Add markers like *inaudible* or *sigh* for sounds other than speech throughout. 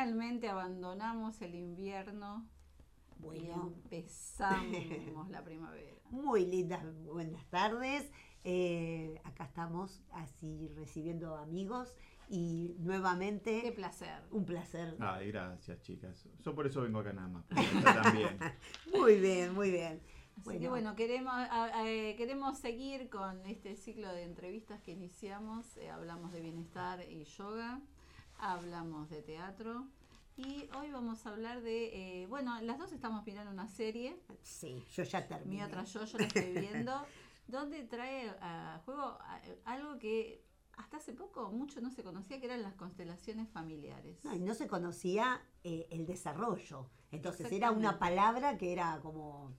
Finalmente abandonamos el invierno y empezamos la *laughs* primavera. muy lindas, buenas tardes. Eh, acá estamos así recibiendo amigos y Qué nuevamente placer. un placer. Ay, gracias, chicas. Yo por eso vengo acá nada más. *laughs* bien. Muy bien, muy bien. Así que bueno, queremos, eh, queremos seguir con este ciclo de entrevistas que iniciamos. Eh, hablamos de bienestar y yoga, hablamos de teatro y hoy vamos a hablar de, eh, bueno, las dos estamos mirando una serie, sí, yo ya terminé. mi otra yo, yo la estoy *laughs* viendo, donde trae a juego algo que hasta hace poco mucho no se conocía, que eran las constelaciones familiares. No, y no se conocía eh, el desarrollo. Entonces era una palabra que era como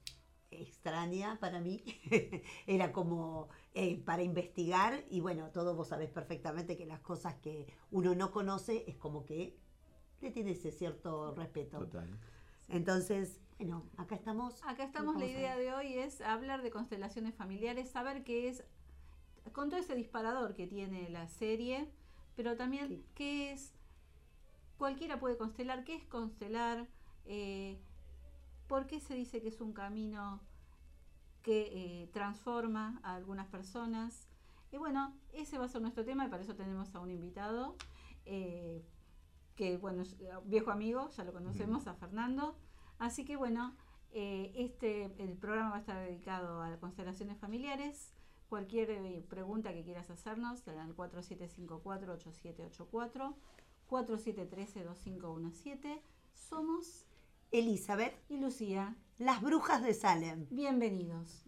extraña para mí. *laughs* era como eh, para investigar y bueno, todos vos sabés perfectamente que las cosas que uno no conoce es como que le tiene ese cierto respeto. Total. Entonces, bueno, acá estamos. Acá estamos, la idea de hoy es hablar de constelaciones familiares, saber qué es, con todo ese disparador que tiene la serie, pero también Sí. qué es, cualquiera puede constelar, qué es constelar, eh, por qué se dice que es un camino que eh, transforma a algunas personas. Y bueno, ese va a ser nuestro tema y para eso tenemos a un invitado, eh, que bueno, eh, viejo amigo, ya lo conocemos, a Fernando. Así que bueno, eh, este el programa va a estar dedicado a constelaciones familiares. Cualquier pregunta que quieras hacernos, al 4754-8784, 4713-2517. Somos Elizabeth, y Lucía. las brujas de Salem. Bienvenidos.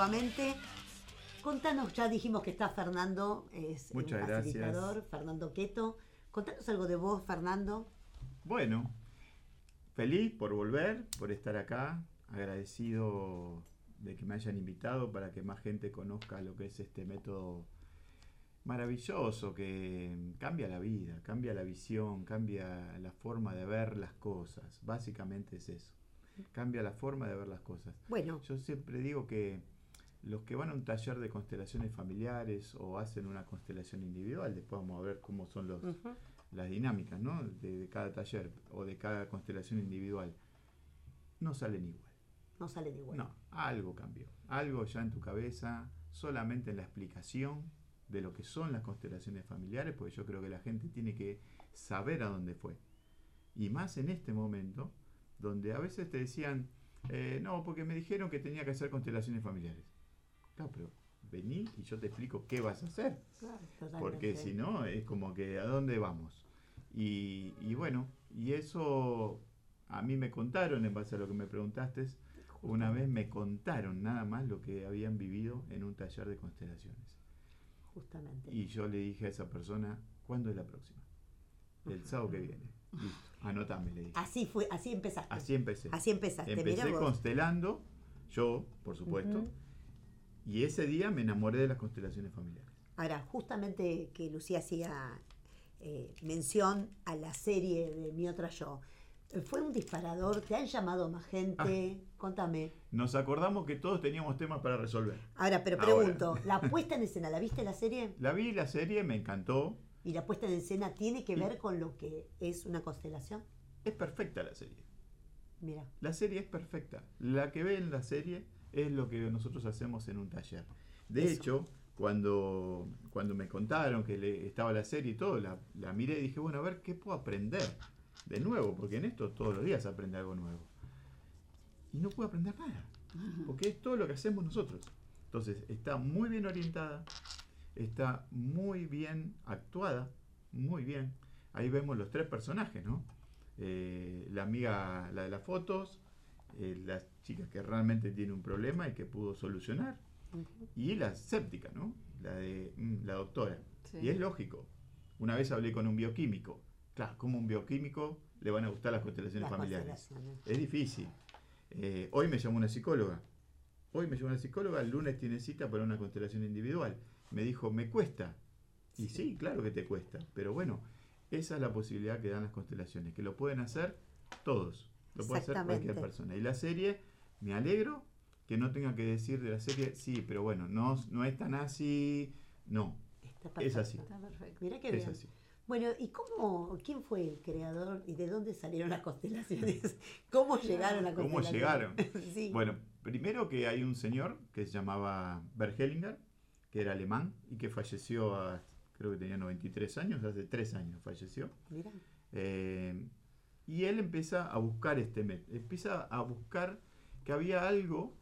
Nuevamente. Contanos, ya dijimos que está Fernando, es Muchas un gracias. facilitador, Fernando Queto. Contanos algo de vos, Fernando. Bueno, feliz por volver, por estar acá. Agradecido de que me hayan invitado para que más gente conozca lo que es este método maravilloso que cambia la vida, cambia la visión, cambia la forma de ver las cosas. Básicamente es eso. Cambia la forma de ver las cosas. Bueno, Yo siempre digo que los que van a un taller de constelaciones familiares o hacen una constelación individual, después vamos a ver cómo son los, las dinámicas ¿no? de, de cada taller o de cada constelación individual, no salen igual. no salen igual. No, algo cambió. Algo ya en tu cabeza, solamente en la explicación de lo que son las constelaciones familiares, porque yo creo que la gente tiene que saber a dónde fue. Y más en este momento, donde a veces te decían, eh, no, porque me dijeron que tenía que hacer constelaciones familiares. Claro, pero vení y yo te explico qué vas a hacer. Claro. Porque si no, es como que ¿a dónde vamos? Y, y bueno, y eso a mí me contaron, en base a lo que me preguntaste, una vez me contaron nada más lo que habían vivido en un taller de constelaciones. Justamente. Y yo le dije a esa persona, ¿cuándo es la próxima? El sábado que viene. Listo, anotame, le dije. Así fue, así empezaste. Así empecé. Así empezaste. Empecé constelando, yo, por supuesto, Ujú. Y ese día me enamoré de las constelaciones familiares. Ahora, justamente que Lucía hacía eh, mención a la serie de Mi Otra Yo, ¿fue un disparador? ¿Te han llamado más gente? Ah. Contame. Nos acordamos que todos teníamos temas para resolver. Ahora, pero Ahora. pregunto, ¿la puesta en escena, la viste la serie? *laughs* La vi la serie, me encantó. ¿Y la puesta en escena tiene que ver con lo que es una constelación? Es perfecta la serie. Mira, La serie es perfecta. La que ve en la serie es lo que nosotros hacemos en un taller. De Eso. hecho, cuando, cuando me contaron que le, estaba la serie y todo, la, la miré y dije, bueno, a ver qué puedo aprender de nuevo, porque en esto todos los días aprende algo nuevo. Y no puedo aprender nada, porque es todo lo que hacemos nosotros. Entonces, está muy bien orientada, está muy bien actuada, muy bien. Ahí vemos los tres personajes, ¿no? Eh, la amiga, la de las fotos, eh, la chica que realmente tiene un problema y que pudo solucionar, y la séptica, ¿no? La de mm, la doctora. Sí. Y es lógico. Una vez hablé con un bioquímico. Claro, como un bioquímico le van a gustar las constelaciones las familiares. constelaciones. Es difícil. Eh, hoy me llamó una psicóloga. Hoy me llamó una psicóloga, el lunes tiene cita para una constelación individual. Me dijo, me cuesta. Y sí, claro que te cuesta. Pero bueno, esa es la posibilidad que dan las constelaciones, que lo pueden hacer todos. Lo puede hacer cualquier persona. Y la serie, me alegro que no tenga que decir de la serie, sí, pero bueno, no, no es tan así. No, Está Es así. perfecto. Está perfecto. Mira qué es bien. así. Bueno, ¿y cómo, quién fue el creador y de dónde salieron las constelaciones? *laughs* ¿Cómo *laughs* llegaron a ¿Cómo llegaron? *laughs* sí. Bueno, primero que hay un señor que se llamaba Bergelinger, que era alemán y que falleció, a, creo que tenía 93 años, hace 3 años falleció. Mira, Eh, y él empieza a buscar este método, empieza a buscar que había algo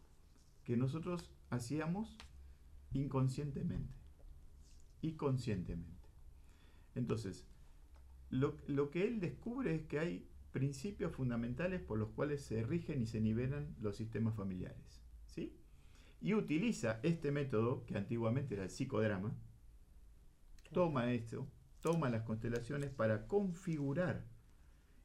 que nosotros hacíamos inconscientemente y conscientemente. Entonces, lo, lo que él descubre es que hay principios fundamentales por los cuales se rigen y se nivelan los sistemas familiares. ¿sí? Y utiliza este método, que antiguamente era el psicodrama, toma esto, toma las constelaciones para configurar.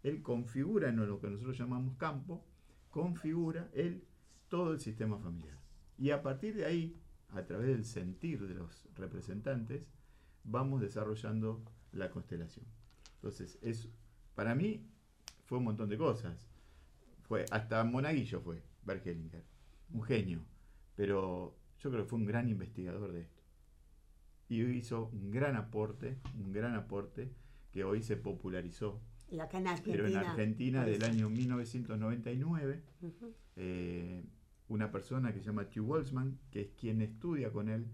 Él configura en lo que nosotros llamamos campo, configura él todo el sistema familiar. Y a partir de ahí, a través del sentir de los representantes, vamos desarrollando la constelación. Entonces, es, para mí fue un montón de cosas. Fue, hasta Monaguillo fue, Bergelinger, un genio. Pero yo creo que fue un gran investigador de esto. Y hizo un gran aporte, un gran aporte que hoy se popularizó. Y acá en Argentina. Pero en Argentina del año 1999, Ujú. eh, una persona que se llama Hugh Walsman, que es quien estudia con él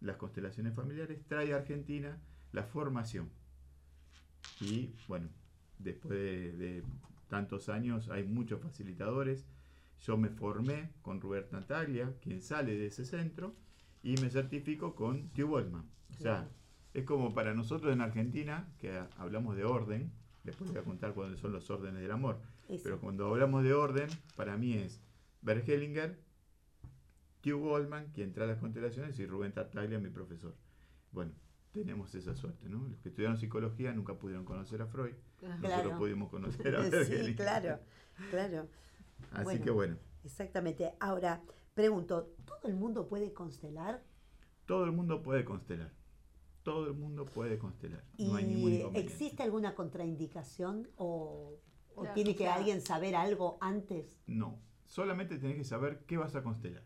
las constelaciones familiares, trae a Argentina la formación. Y bueno, después de, de tantos años hay muchos facilitadores. Yo me formé con Robert Natalia, quien sale de ese centro, y me certifico con Hugh Walsman. O sea, Claro. es como para nosotros en Argentina, que hablamos de orden, después voy a contar cuáles son los órdenes del amor. Eso. Pero cuando hablamos de orden, para mí es Bergelinger, Hugh Goldman, quien trae las constelaciones, y Rubén Tartaglia, mi profesor. Bueno, tenemos esa suerte, ¿no? Los que estudiaron psicología nunca pudieron conocer a Freud, nosotros Claro. pudimos conocer a *laughs* sí, Bergelinger. claro, claro. Así Bueno. que bueno, Exactamente. Ahora, pregunto, ¿todo el mundo puede constelar? todo el mundo puede constelar. Todo el mundo puede constelar. ¿Y No hay ningún inconveniente. existe alguna contraindicación o, o Claro, tiene que alguien saber algo antes? No, solamente tenés que saber qué vas a constelar,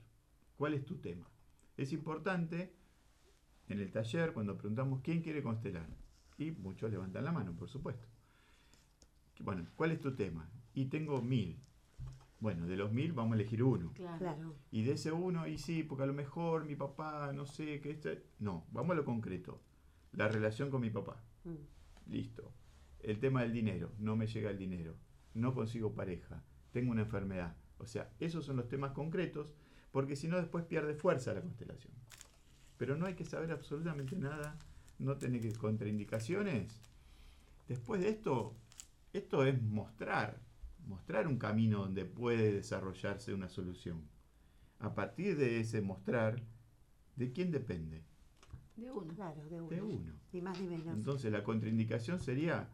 cuál es tu tema. Es importante en el taller cuando preguntamos quién quiere constelar y muchos levantan la mano, por supuesto. Bueno, ¿cuál es tu tema? Y tengo mil. Bueno, de los mil vamos a elegir uno. Claro. Claro. Y de ese uno, y sí, porque a lo mejor mi papá, no sé, que este... No, vamos a lo concreto. La relación con mi papá. Mm. Listo. El tema del dinero, no me llega el dinero, no consigo pareja, tengo una enfermedad. O sea, esos son los temas concretos, porque si no después pierde fuerza la constelación. Pero no hay que saber absolutamente nada, no tener que contraindicaciones. Después de esto, esto es mostrar, mostrar un camino donde puede desarrollarse una solución. A partir de ese mostrar, ¿de quién depende? De uno. Claro, de uno. De uno. Ni más ni menos. Entonces la contraindicación sería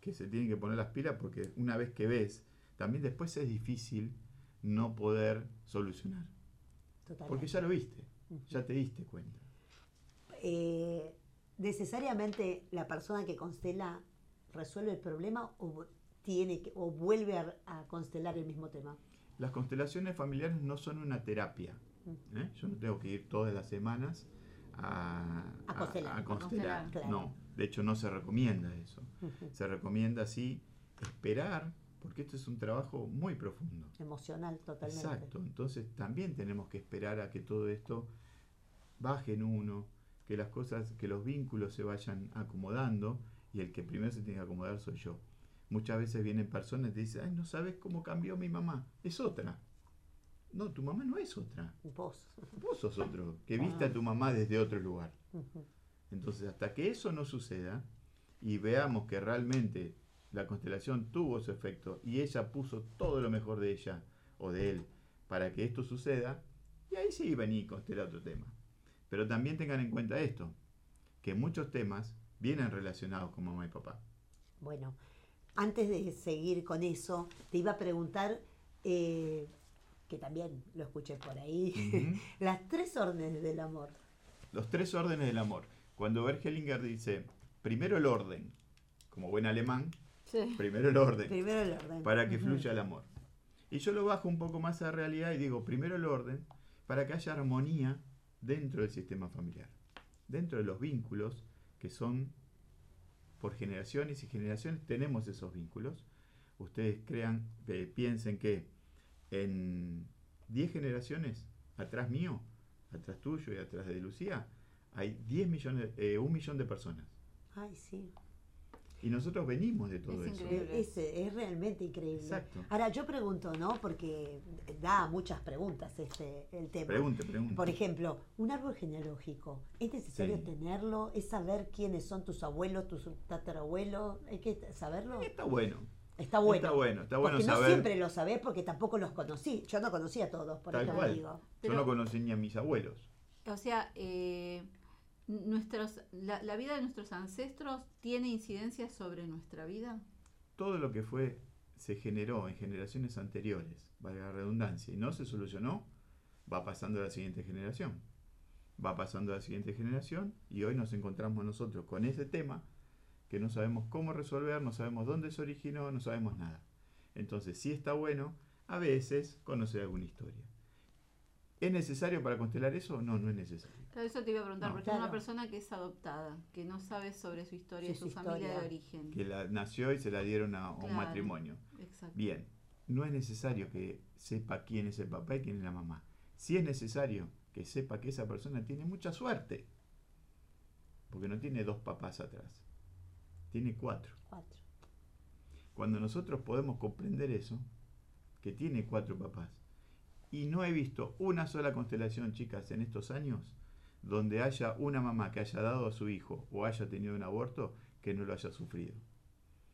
que se tienen que poner las pilas porque una vez que ves, también después es difícil no poder solucionar. Totalmente. Porque ya lo viste, ya te diste cuenta. Eh, necesariamente la persona que constela resuelve el problema o tiene que, o vuelve a, a constelar el mismo tema. Las constelaciones familiares no son una terapia. ¿eh? Yo no tengo que ir todas las semanas a, A constelar. a constelar. A constelar. No, de hecho no se recomienda eso. Se recomienda sí esperar, porque esto es un trabajo muy profundo. Emocional totalmente. Exacto, entonces también tenemos que esperar a que todo esto baje en uno, que las cosas, que los vínculos se vayan acomodando y el que primero se tiene que acomodar soy yo. Muchas veces vienen personas y te dicen, ay, no sabes cómo cambió mi mamá, es otra. No, tu mamá no es otra, Vos. vos sos otro, que viste a tu mamá desde otro lugar. Entonces, hasta que eso no suceda y veamos que realmente la constelación tuvo su efecto y ella puso todo lo mejor de ella o de él para que esto suceda, y ahí sí vení y constela otro tema. Pero también tengan en cuenta esto, que muchos temas vienen relacionados con mamá y papá. Bueno, antes de seguir con eso, te iba a preguntar, eh, que también lo escuché por ahí, *laughs* las tres órdenes del amor. Los tres órdenes del amor. Cuando Bergelinger dice, primero el orden, como buen alemán, Sí. primero el orden. Primero el orden. para que fluya el amor. Y yo lo bajo un poco más a la realidad y digo, primero el orden, para que haya armonía dentro del sistema familiar, dentro de los vínculos que son por generaciones y generaciones tenemos esos vínculos. Ustedes crean, eh, piensen que en 10 generaciones atrás mío, atrás tuyo y atrás de Lucía, hay 10 millones, eh, un millón de personas. Ay, sí. Y nosotros venimos de todo Es eso. Es, es realmente increíble. Exacto. Ahora, yo pregunto, ¿no? Porque da muchas preguntas este el tema. Pregunte, pregunte. Por ejemplo, un árbol genealógico, ¿es necesario Sí. tenerlo? ¿Es saber quiénes son tus abuelos, tus tatarabuelos? ¿Hay que saberlo? Está bueno. Está bueno. Está bueno, está bueno porque no siempre lo sabés porque tampoco los conocí. Yo no conocía a todos, por Tal eso cual. digo. Pero- Yo no conocí ni a mis abuelos. O sea, eh, nuestros, la, la vida de nuestros ancestros tiene incidencia sobre nuestra vida. Todo lo que fue se generó en generaciones anteriores, valga la redundancia, y no se solucionó, va pasando a la siguiente generación. Va pasando a la siguiente generación y hoy nos encontramos nosotros con ese tema que no sabemos cómo resolver, no sabemos dónde se originó, no sabemos nada. Entonces, sí está bueno a veces conocer alguna historia. ¿Es necesario para constelar eso? No, no es necesario. Claro, eso te iba a preguntar, No. porque una Claro. persona que es adoptada, que no sabe sobre su historia, Sí, su su familia de origen. Que la, nació y se la dieron a, a un matrimonio. Exacto. Bien, no es necesario que sepa quién es el papá y quién es la mamá. Sí es necesario que sepa que esa persona tiene mucha suerte. Porque no tiene dos papás atrás. Tiene cuatro. Cuatro. Cuando nosotros podemos comprender eso, que tiene cuatro papás, y no he visto una sola constelación, chicas, en estos años, donde haya una mamá que haya dado a su hijo o haya tenido un aborto que no lo haya sufrido.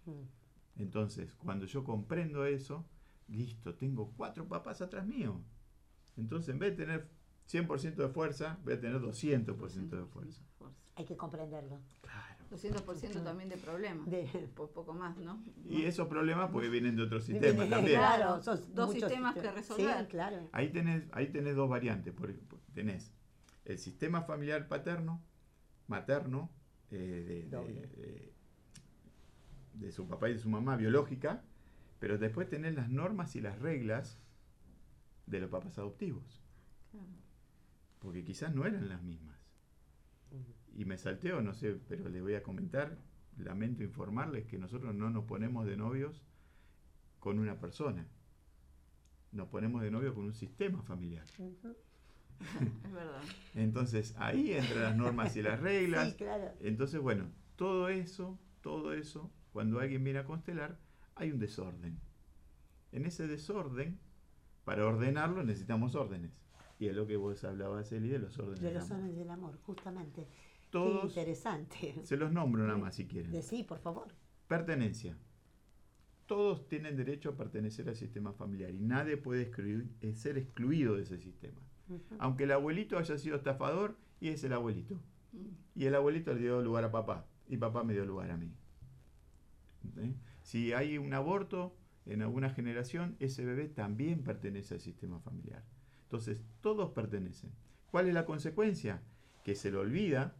Mm. Entonces, cuando yo comprendo eso, listo, tengo cuatro papás atrás mío. Entonces, en vez de tener 100% de fuerza, voy a tener 200% de fuerza. Hay que comprenderlo. Claro. 200% también de problemas. De- Por poco más, ¿no? Y esos problemas porque vienen de otros sistemas también. Claro, son Dos sistemas que resolver. Sí, claro. Ahí tenés, ahí tenés dos variantes. por- por- tenés el sistema familiar paterno, materno, eh, de, de- Doble. de- de su papá y de su mamá biológica, pero después tenés las normas y las reglas de los papás adoptivos. Claro. porque quizás no eran las mismas. Y me salteo, no sé, pero les voy a comentar, lamento informarles que nosotros no nos ponemos de novios con una persona, nos ponemos de novio con un sistema familiar. *laughs* Es verdad. Entonces ahí entran las normas y las *laughs* reglas. Sí, claro. Entonces, bueno, todo eso, todo eso, cuando alguien viene a constelar, hay un desorden. En ese desorden, para ordenarlo necesitamos órdenes. Y es lo que vos hablabas, Eli, de los órdenes. De los órdenes del amor, justamente. Qué Todos, interesante. se los nombro nada más si quieren. Sí, por favor. Pertenencia. Todos tienen derecho a pertenecer al sistema familiar y nadie puede excluir- eh, ser excluido de ese sistema. Aunque el abuelito haya sido estafador y es el abuelito. Mm. Y el abuelito le dio lugar a papá y papá me dio lugar a mí. ¿eh? Si hay un aborto en alguna generación, ese bebé también pertenece al sistema familiar. Entonces, todos pertenecen. ¿Cuál es la consecuencia? Que se le olvida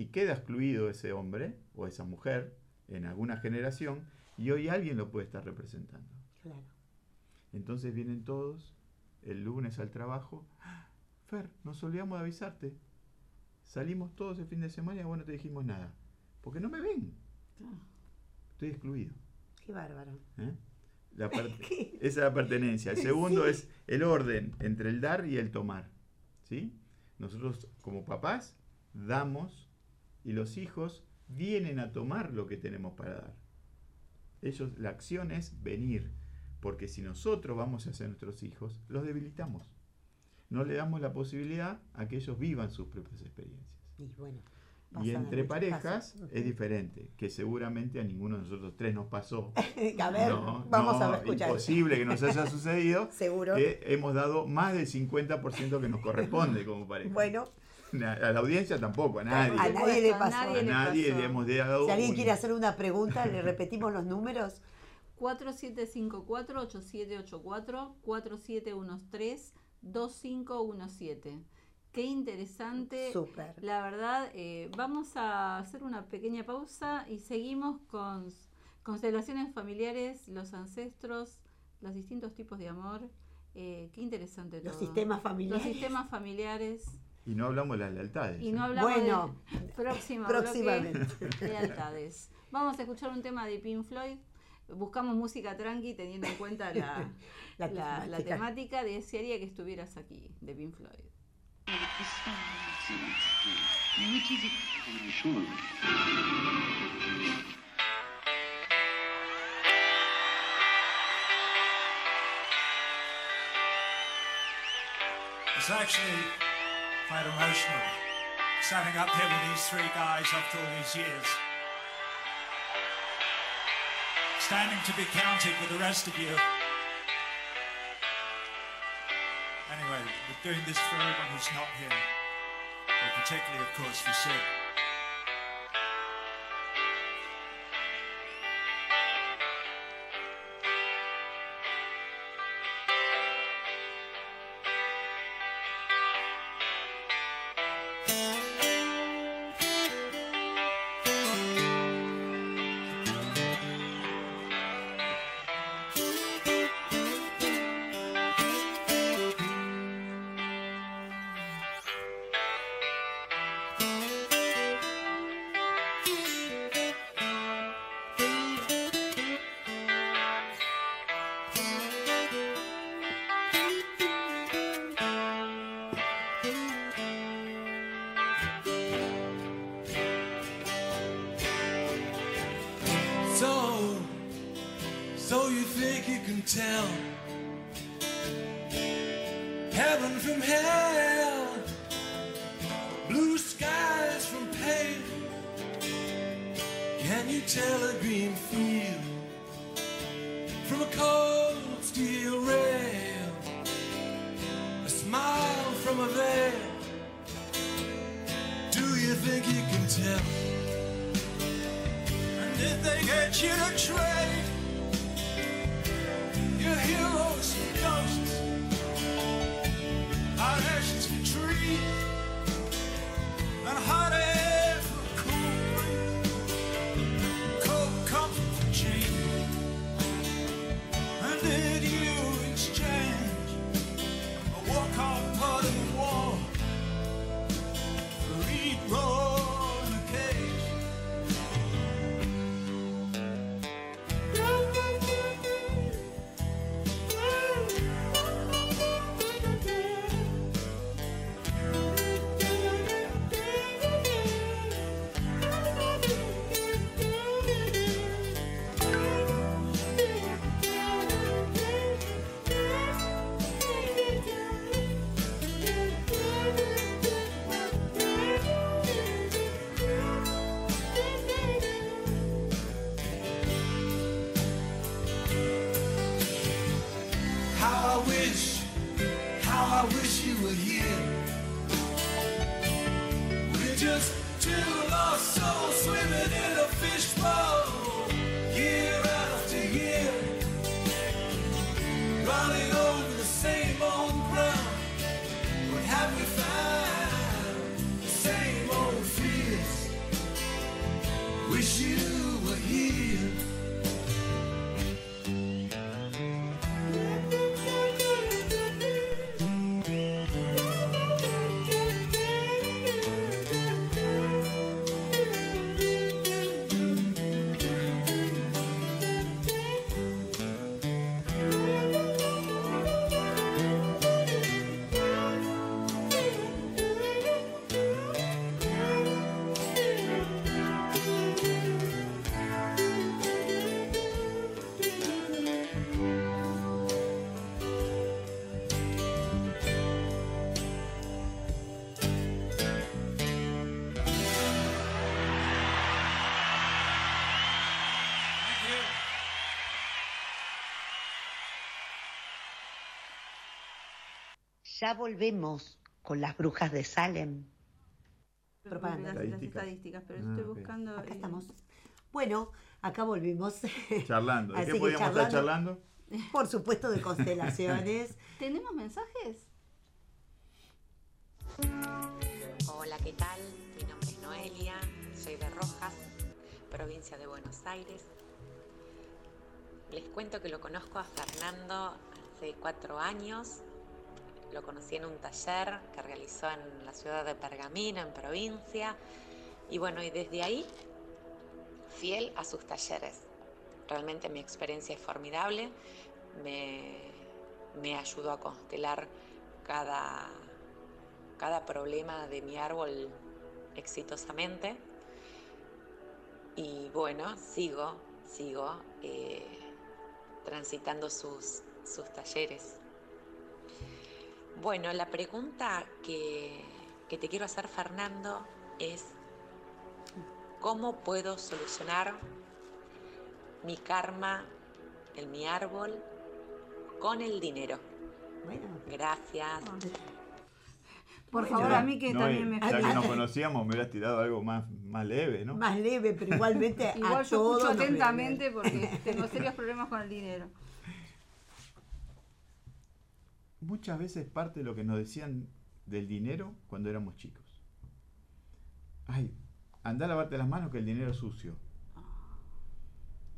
y queda excluido ese hombre o esa mujer en alguna generación y hoy alguien lo puede estar representando. Claro. Entonces vienen todos el lunes al trabajo. "Ah, Fer, nos olvidamos de avisarte. Salimos todos el fin de semana y bueno, no te dijimos nada. Porque no me ven. Estoy excluido. Qué bárbaro. ¿eh? *laughs* Esa es la pertenencia. El segundo Sí. es el orden entre el dar y el tomar. ¿sí? Nosotros como papás damos y los hijos vienen a tomar lo que tenemos para dar. Ellos, la acción es venir, porque si nosotros vamos a ser nuestros hijos, los debilitamos. No le damos la posibilidad a que ellos vivan sus propias experiencias. Y bueno. Y entre parejas casos. es diferente, que seguramente a ninguno de nosotros tres nos pasó. *laughs* a ver, No, vamos no, a escuchar. Imposible que nos haya sucedido *laughs* Seguro. que hemos dado más del 50% que nos corresponde como pareja. Bueno, *laughs* A la audiencia tampoco, a nadie. A nadie le pasó. A A nadie le nadie pasó. le hemos dado. si alguien un- quiere hacer una pregunta, le repetimos los números. *laughs* 4754-8784, 4713-2517. Qué interesante. Súper. La verdad, eh, vamos a hacer una pequeña pausa y seguimos con constelaciones familiares, los ancestros, los distintos tipos de amor. Eh, qué interesante Los todo. sistemas familiares. Los sistemas familiares. Y no hablamos de las lealtades. Y no ¿eh? hablamos Bueno, de próximo próximamente. bloque, lealtades. Vamos a escuchar un tema de Pink Floyd. Buscamos música tranqui teniendo en cuenta la, *laughs* La la- la temática. temática. Desearía que estuvieras aquí, de Pink Floyd. It's actually quite emotional standing up here with these three guys after all these years. Standing to be counted with the rest of you. Anyway, we're doing this for everyone who's not here, but particularly, of course, for Sid. Heaven from hell, blue skies from pale? Can you tell a green field from a cold steel rail? A smile from a veil. Do you think you can tell? And if they get you to trade Ya volvemos con las brujas de Salem. Propaganda. Las, las Estadísticas. pero Ah, estoy buscando. Acá eh, estamos. Bueno, acá volvimos. *laughs* Charlando. ¿De Así qué podíamos estar charlando? Por supuesto, de constelaciones. *laughs* ¿Tenemos mensajes? Hola, ¿qué tal? Mi nombre es Noelia, soy de Rojas, provincia de Buenos Aires. Les cuento que lo conozco a Fernando hace cuatro años. Lo conocí en un taller que realizó en la ciudad de Pergamino, en provincia. Y bueno, y desde ahí, fiel a sus talleres. Realmente mi experiencia es formidable. Me, me ayudó a constelar cada, cada problema de mi árbol exitosamente. Y bueno, sigo, sigo eh, transitando sus, sus talleres. Bueno, la pregunta que, que te quiero hacer, Fernando, es ¿cómo puedo solucionar mi karma en mi árbol con el dinero? Bueno, Gracias. Por Bueno. favor, a mí que No, también me Ya que nos conocíamos, me hubieras tirado algo más, más leve, ¿no? más leve, pero igualmente *laughs* Igual a yo todos escucho atentamente porque *laughs* tengo serios problemas con el dinero. Muchas veces parte de lo que nos decían del dinero cuando éramos chicos. Ay, anda a lavarte las manos que el dinero es sucio.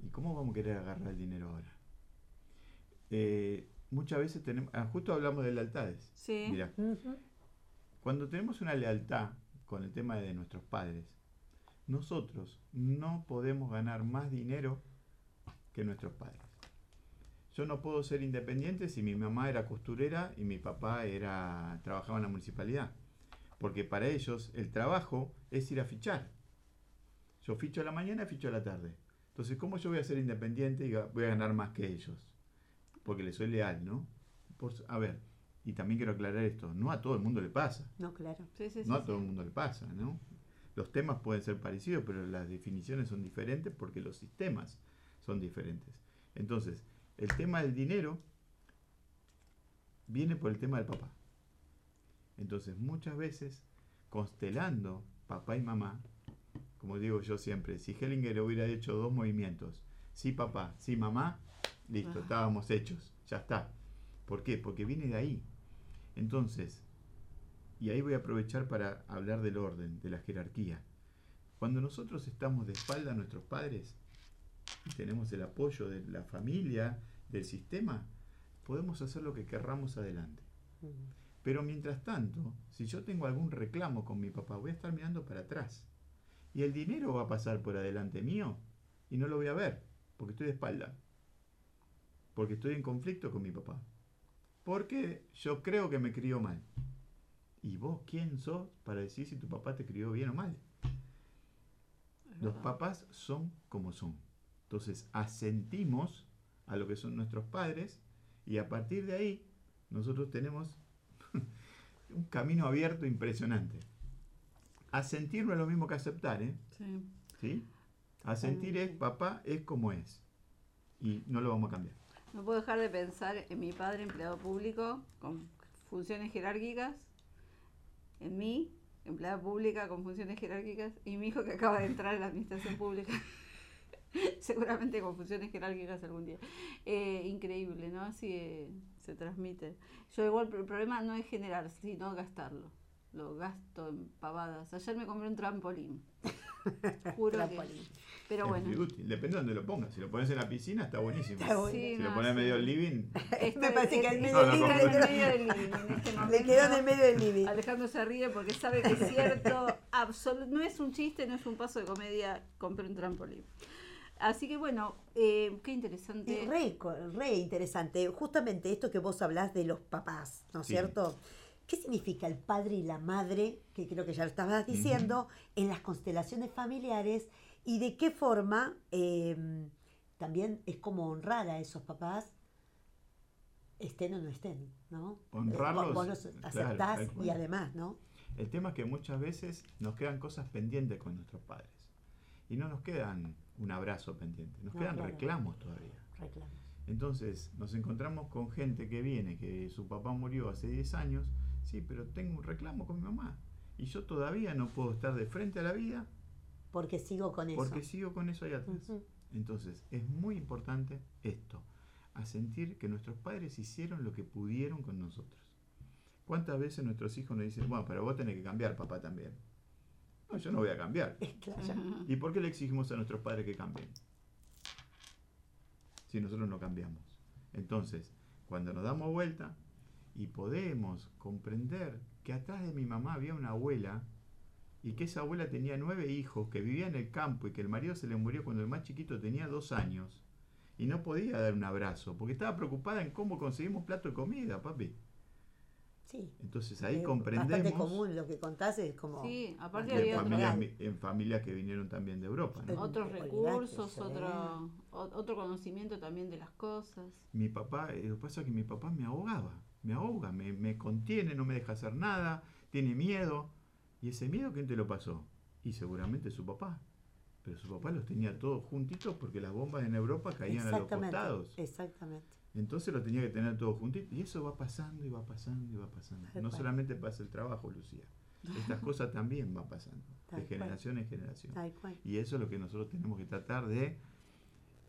¿Y cómo vamos a querer agarrar el dinero ahora? Eh, muchas veces tenemos, ah, justo hablamos de lealtades. Sí. Mirá, cuando tenemos una lealtad con el tema de nuestros padres, nosotros no podemos ganar más dinero que nuestros padres. Yo no puedo ser independiente si mi mamá era costurera y mi papá era trabajaba en la municipalidad, porque para ellos el trabajo es ir a fichar. Yo ficho a la mañana, ficho a la tarde. Entonces, ¿cómo yo voy a ser independiente y voy a ganar más que ellos? Porque les soy leal, ¿no? Por a ver, y también quiero aclarar esto, no a todo el mundo le pasa. No, claro. Sí, sí, sí, No a todo el mundo le pasa, ¿no? Los temas pueden ser parecidos, pero las definiciones son diferentes porque los sistemas son diferentes. Entonces, el tema del dinero viene por el tema del papá. Entonces, muchas veces, constelando papá y mamá, como digo yo siempre, si Hellinger hubiera hecho dos movimientos, sí papá, sí mamá, listo, estábamos hechos, ya está. ¿Por qué? Porque viene de ahí. Entonces, y ahí voy a aprovechar para hablar del orden, de la jerarquía. Cuando nosotros estamos de espalda a nuestros padres tenemos el apoyo de la familia, del sistema, podemos hacer lo que querramos adelante. Ujú. Pero mientras tanto, si yo tengo algún reclamo con mi papá, voy a estar mirando para atrás. Y el dinero va a pasar por adelante mío y no lo voy a ver, porque estoy de espalda. Porque estoy en conflicto con mi papá. Porque yo creo que me crió mal. ¿Y vos quién sos para decir si tu papá te crió bien o mal? Los papás son como son. Entonces asentimos a lo que son nuestros padres y a partir de ahí nosotros tenemos *laughs* un camino abierto impresionante. Asentir no es lo mismo que aceptar, ¿eh? Sí. ¿Sí? Asentir es papá es como es y no lo vamos a cambiar. No puedo dejar de pensar en mi padre, empleado público, con funciones jerárquicas, en mí, empleada pública con funciones jerárquicas, y mi hijo que acaba de entrar en la administración pública, *laughs* seguramente con funciones jerárquicas algún día. Eh, increíble, ¿no? Así eh, se transmite. Yo igual el problema no es generar, sino gastarlo. Lo gasto en pavadas. Ayer me compré un trampolín. *laughs* Juro que... Trampolín. Pero es bueno. muy útil, depende de donde lo pongas. Si lo pones en la piscina está buenísimo. Está bueno. Sí, Si no, lo pones en sí. *laughs* medio del living, Me parece que es- al medio del está living en le el quedó- medio del living en este Le quedó en el medio del living. Alejandro se ríe porque sabe que es cierto, absolu- no es un chiste, no es un paso de comedia, compré un trampolín. Así que bueno, eh, qué interesante. Re, re interesante. Justamente esto que vos hablás de los papás, ¿no es Sí. cierto? ¿Qué significa el padre y la madre, que creo que ya lo estabas diciendo, en las constelaciones familiares? ¿Y de qué forma eh, también es como honrar a esos papás, estén o no estén, ¿no? Honrarlos, Vos, los claro, aceptás tal y además, ¿no? El tema es que muchas veces nos quedan cosas pendientes con nuestros padres. Y no nos quedan un abrazo pendiente, nos No, quedan claro. reclamos todavía. Reclamos. Entonces nos encontramos con gente que viene, que su papá murió hace 10 años, sí, pero tengo un reclamo con mi mamá. Y yo todavía no puedo estar de frente a la vida Porque sigo con eso. porque sigo con eso ahí atrás. Entonces es muy importante esto, a sentir que nuestros padres hicieron lo que pudieron con nosotros. ¿Cuántas veces nuestros hijos nos dicen, bueno, pero vos tenés que cambiar, papá también? No, yo no voy a cambiar. *laughs* Claro. ¿Y por qué le exigimos a nuestros padres que cambien? Si nosotros no cambiamos. Entonces, cuando nos damos vuelta y podemos comprender que atrás de mi mamá había una abuela y que esa abuela tenía nueve hijos, que vivía en el campo y que el marido se le murió cuando el más chiquito tenía dos años y no podía dar un abrazo porque estaba preocupada en cómo conseguimos plato de comida, papi. Sí. Entonces ahí Eh, comprendemos Bastante común lo que contás es como. Sí, aparte y había en, familias, real. en familias que vinieron también de Europa. ¿no? otros recursos, otro, otro conocimiento también de las cosas. mi papá, eh, lo que pasa es que mi papá me ahogaba, me ahoga, me, me contiene, no me deja hacer nada, tiene miedo. ¿Y ese miedo quién te lo pasó? Y seguramente su papá. Pero su papá los tenía todos juntitos porque las bombas en Europa caían a los costados. Exactamente. Entonces los tenía que tener todos juntitos. Y eso va pasando y va pasando y va pasando. Tal No cual. solamente pasa el trabajo, Lucía. Estas *laughs* cosas también van pasando. Tal De cual. generación en generación. Tal cual. Y eso es lo que nosotros tenemos que tratar de,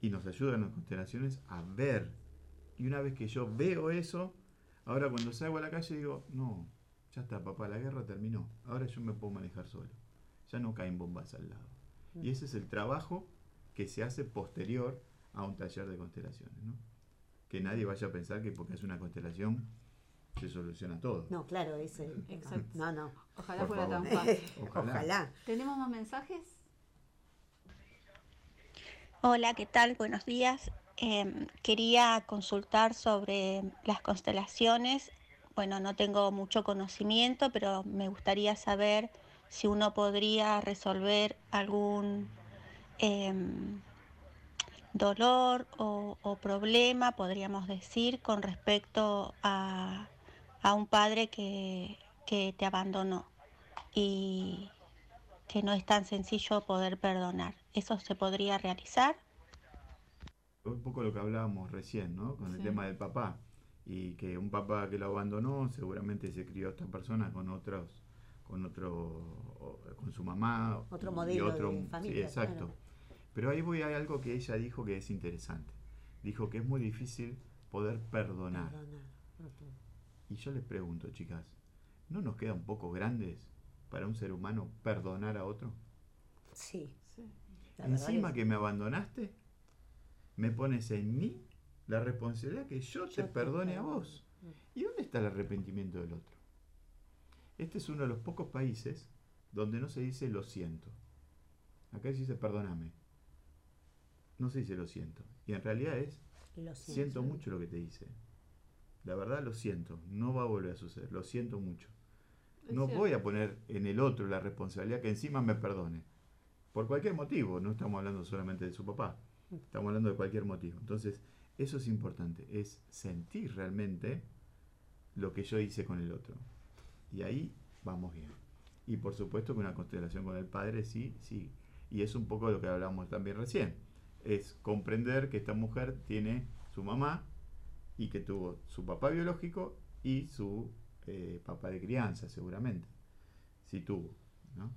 y nos ayudan las constelaciones a ver. Y una vez que yo veo eso, ahora cuando salgo a la calle digo, no, ya está, papá, la guerra terminó. Ahora yo me puedo manejar solo. Ya no caen bombas al lado. Y ese es el trabajo que se hace posterior a un taller de constelaciones. ¿no? Que nadie vaya a pensar que porque es una constelación se soluciona todo. No, claro, ese. Exacto. No, no. Ojalá fuera tan fácil. *laughs* Ojalá. Ojalá. ¿Tenemos más mensajes? Hola, ¿qué tal? Buenos días. Em, quería consultar sobre las constelaciones. Bueno, no tengo mucho conocimiento, pero me gustaría saber si uno podría resolver algún em, dolor o, o problema, podríamos decir, con respecto a, a un padre que, que te abandonó y que no es tan sencillo poder perdonar. ¿Eso se podría realizar? un poco lo que hablábamos recién, ¿no? Con el Sí. tema del papá. Y que un papá que lo abandonó, seguramente se crió esta persona con otros, con otro, con su mamá. Otro y modelo otro- de Sí, familia, exacto. claro. Pero ahí voy a algo que ella dijo que es interesante. Dijo que es muy difícil poder perdonar. Y yo les pregunto, chicas, ¿no nos queda un poco grandes para un ser humano perdonar a otro? Sí. Sí. Encima que que me abandonaste, me pones en mí la responsabilidad que yo, Yo te te perdone a vos. ¿Y dónde está el arrepentimiento del otro? Este es uno de los pocos países donde no se dice lo siento. Acá se dice perdóname. No se dice lo siento. Y en realidad es lo siento, siento. mucho lo que te hice. La verdad lo siento. No va a volver a suceder. Lo siento mucho. Es No cierto. voy a poner en el otro la responsabilidad que encima me perdone. Por cualquier motivo, no estamos hablando solamente de su papá, estamos hablando de cualquier motivo. Entonces, eso es importante, es sentir realmente lo que yo hice con el otro. Y ahí vamos bien. Y por supuesto que una constelación con el padre, sí, sí. Y es un poco lo que hablamos también recién. Es comprender que esta mujer tiene su mamá y que tuvo su papá biológico y su eh, papá de crianza, seguramente. Sí tuvo, ¿no?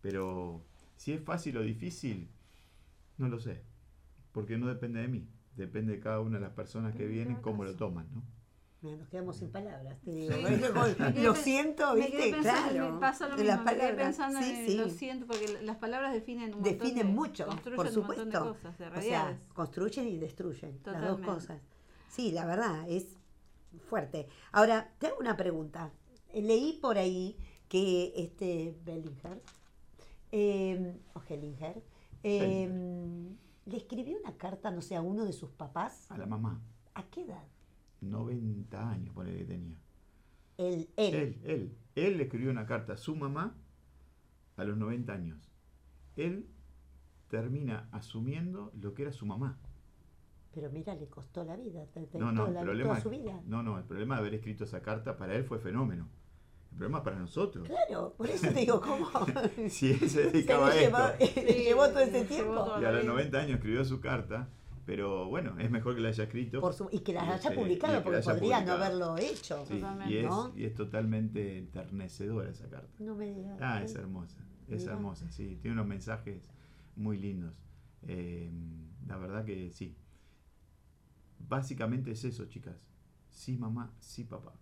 Pero si es fácil o difícil, no lo sé. Porque no depende de mí. Depende de cada una de las personas que En vienen, cómo lo toman, ¿no? Mira, nos quedamos sin palabras, te digo. Sí. Lo siento, Me ¿viste? quedé pensando, claro. me pasa lo mismo, las me quedé pensando Sí, en sí. lo siento, porque las palabras definen un montón Definen de- mucho, construyen por un montón de supuesto. cosas, de O sea, construyen y destruyen, las dos cosas. Sí, la verdad, es fuerte. Ahora, te hago una pregunta. Leí por ahí que este Bellinger, eh, o Hellinger, eh, le escribió una carta, no sé, a uno de sus papás. A la mamá, ¿A qué edad? 90 años, ponele que tenía. Él, él. Él, él, él le escribió una carta a su mamá a los 90 años. Él termina asumiendo lo que era su mamá. Pero mira, le costó la vida, No, no, toda, el la- problema, toda su vida. no, no, el problema de haber escrito esa carta para él fue fenómeno. El problema es para nosotros. Claro, por eso te digo, ¿cómo? *laughs* Si él se Se dedicaba a llevó, esto *laughs* le llevó todo ese le llevó tiempo. todo. y a los 90 años escribió su carta Pero bueno, es mejor que la haya escrito. Por su- y que las Y haya este, publicado, que porque la haya podría no haberlo hecho. Sí, y, es, ¿No? y es totalmente enternecedora esa carta. No me digas. Ah, ¿eh? es hermosa, es hermosa, sí, tiene unos mensajes muy lindos. Eh, la verdad que sí. Básicamente es eso, chicas. Sí, mamá, sí, papá.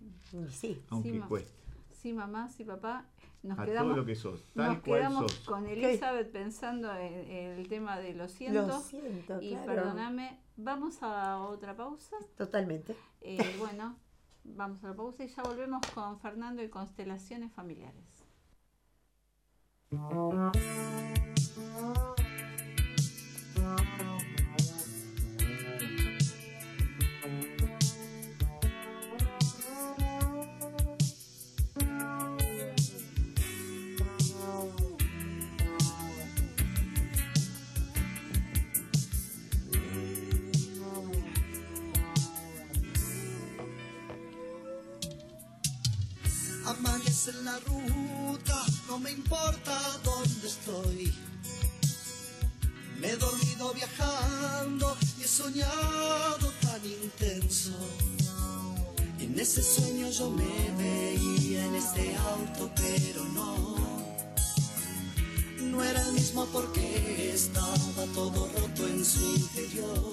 Y Sí. Aunque ma- cueste. Sí, mamá, sí, papá. Nos A quedamos, todo lo que sos, tal nos cual quedamos sos. con Elizabeth pensando en, en el tema de lo siento. Lo siento, y claro. perdóname, vamos a otra pausa. Totalmente. Eh, *laughs* bueno, vamos a la pausa y ya volvemos con Fernando y constelaciones familiares. En la ruta, no me importa dónde estoy. Me he dormido viajando y he soñado tan intenso. En ese sueño yo me veía en este auto, pero no. No era el mismo porque estaba todo roto en su interior.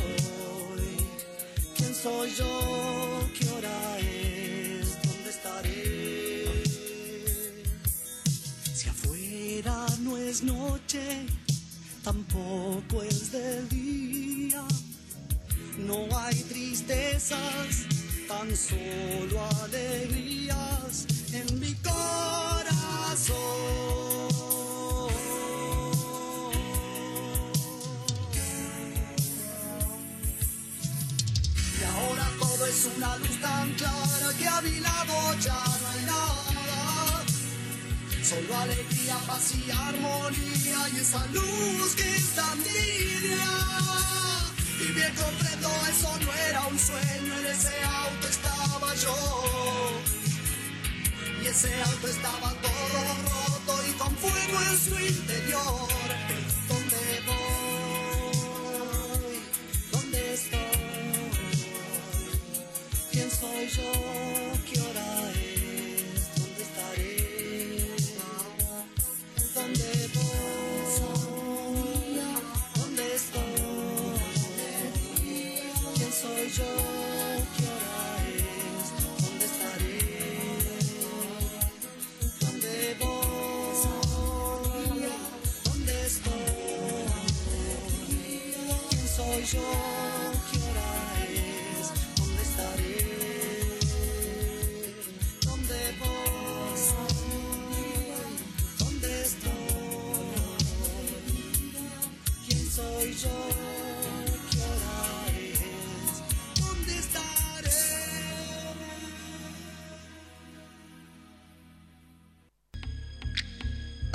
¿Quién soy yo? ¿Qué hora es? ¿Dónde estaré? Si afuera no es noche, tampoco es de día. No hay tristezas, tan solo alegrías en mi corazón. Ahora todo es una luz tan clara que a mi lado ya no hay nada. Solo alegría, paz y armonía y esa luz que es tan tibia. Y bien comprendo, eso no era un sueño, en ese auto estaba yo. Y ese auto estaba todo roto y con fuego en su interior. ¿Quién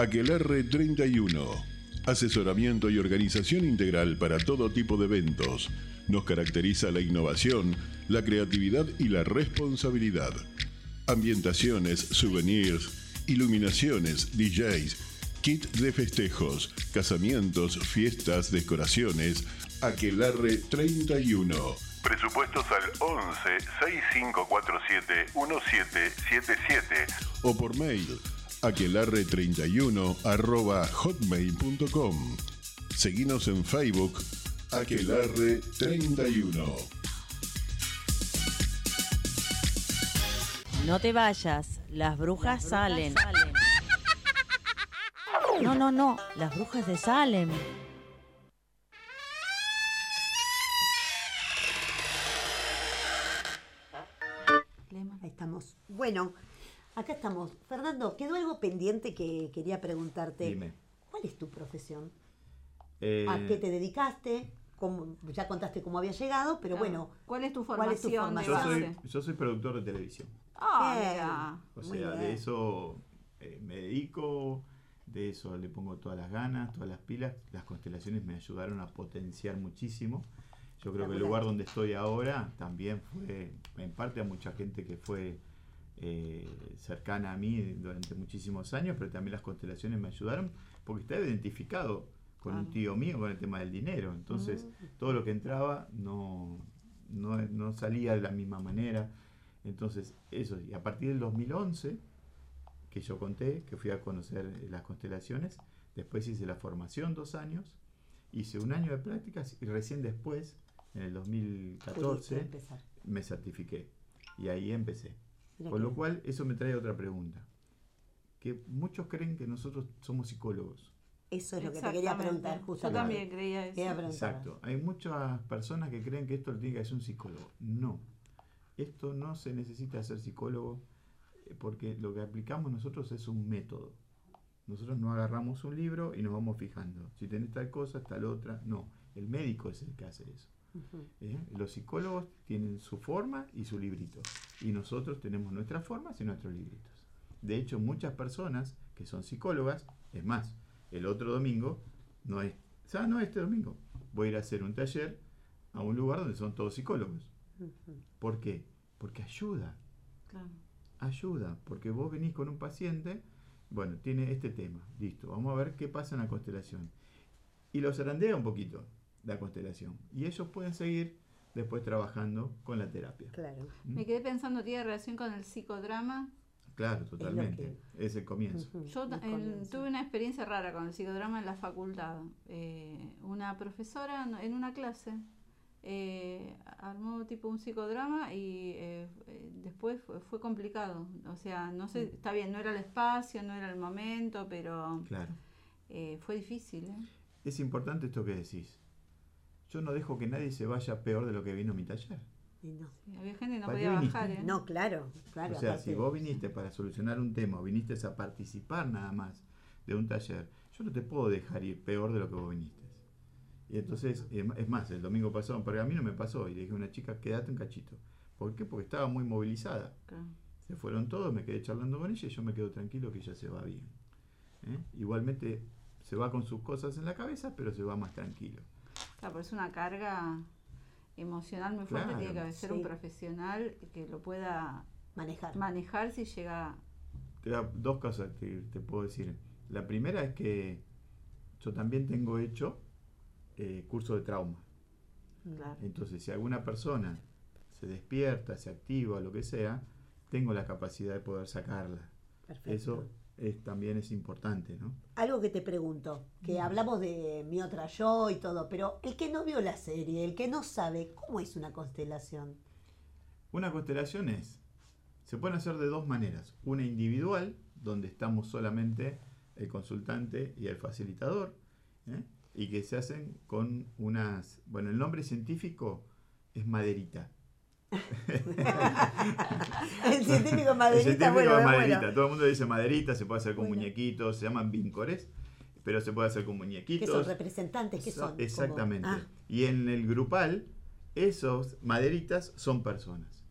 Aquelarre 31. Asesoramiento y organización integral para todo tipo de eventos. Nos caracteriza la innovación, la creatividad y la responsabilidad. Ambientaciones, souvenirs, iluminaciones, DJs, kit de festejos, casamientos, fiestas, decoraciones. Aquelarre 31. Presupuestos al 11 6547 1777 o por mail aquelarre31 arroba hotmail.com Seguinos en Facebook, Aquelarre 31. No te vayas, las brujas, salen. No, no, no, las brujas de Salem. Ahí estamos. Bueno, acá estamos. Fernando, quedó algo pendiente que quería preguntarte. Dime. ¿Cuál es tu profesión? Eh, ¿A qué te dedicaste? ¿Cómo- ya contaste cómo había llegado, pero Claro. bueno, ¿Cuál es tu ¿Cuál es tu formación? yo, soy, base? yo soy productor de televisión. Ah. O sea, de eso eh, me dedico, de eso le pongo todas las ganas, todas las pilas. Las constelaciones me ayudaron a potenciar muchísimo. Yo creo que el lugar donde estoy ahora también fue, en parte a mucha gente que fue eh, cercana a mí durante muchísimos años, pero también las constelaciones me ayudaron porque estaba identificado con un tío mío con el tema del dinero. Entonces, todo lo que entraba no, no, no salía de la misma manera. Entonces, eso, y a partir del 2011, que yo conté, que fui a conocer eh, las constelaciones, después hice la formación dos años, hice un año de prácticas y recién después, en el pudiste 2014, empezar. me certifiqué. Y ahí empecé. Mira Con lo bien. cual, eso me trae otra pregunta. Que muchos creen que nosotros somos psicólogos. Eso es lo que te quería preguntar Yo justamente. también creía eso. Quería preguntar. Exacto. Hay muchas personas que creen que esto lo tiene que hacer un psicólogo. No. Esto no se necesita ser psicólogo eh, porque lo que aplicamos nosotros es un método. Nosotros no agarramos un libro y nos vamos fijando. Si tenés tal cosa, tal otra. No. El médico es el que hace eso. ¿Eh? Los psicólogos tienen su forma y su librito. Y nosotros tenemos nuestras formas y nuestros libritos. De hecho, muchas personas que son psicólogas, es más, el otro domingo, no es, o sea, no este domingo, voy a ir a hacer un taller a un lugar donde son todos psicólogos. ¿Por qué? Porque ayuda, Claro. ayuda, porque vos venís con un paciente, bueno, tiene este tema, listo, vamos a ver qué pasa en la constelación. Y los zarandea un poquito la constelación. Y ellos pueden seguir después trabajando con la terapia. Claro. ¿Mm? Me quedé pensando, ¿tiene relación con el psicodrama? Claro, totalmente. Es, el comienzo. Yo El comienzo. tuve una experiencia rara con el psicodrama en la facultad. Eh, una profesora en una clase eh, armó tipo un psicodrama y eh, después fue, fue complicado. O sea, no sé, está bien, no era el espacio, no era el momento, pero Claro. eh, fue difícil. ¿eh? Es importante esto que decís. Yo no dejo que nadie se vaya peor de lo que vino a mi taller. Y no. Sí, había gente que no ¿Para podía bajar. ¿eh? No, claro, claro. o sea, si vos viniste para solucionar un tema o viniste a participar nada más de un taller, yo no te puedo dejar ir peor de lo que vos viniste. Y entonces, eh, es más, el domingo pasado, porque a mí no me pasó, y le dije a una chica, quédate un cachito. ¿Por qué? Porque estaba muy movilizada. Claro. Se fueron todos, me quedé charlando con ella y yo me quedo tranquilo que ella se va bien. ¿eh? Igualmente se va con sus cosas en la cabeza, pero se va más tranquilo. Claro, pero es una carga emocional muy fuerte. Claro, Tiene que ser sí. un profesional que lo pueda Manejar. manejar si llega. Te da dos cosas que te puedo decir. La primera es que yo también tengo hecho eh, curso de trauma. Claro. Entonces, si alguna persona se despierta, se activa, lo que sea, tengo la capacidad de poder sacarla. Perfecto. Eso es, también es importante, ¿no? Algo que te pregunto, que hablamos de mi otra yo y todo, pero el que no vio la serie, el que no sabe, ¿cómo es una constelación? Una constelación es, se pueden hacer de dos maneras. Una individual, donde estamos solamente el consultante y el facilitador, ¿eh? y que se hacen con unas, bueno, el nombre científico es maderita. *laughs* el científico El maderita, científico bueno, es es maderita. bueno. Todo el mundo dice maderita, se puede hacer con Bueno. muñequitos, se llaman víncores, pero se puede hacer con ¿Qué muñequitos. son representantes? ¿Qué son? Como- Exactamente. Ah, Y en el grupal, esos maderitas son personas.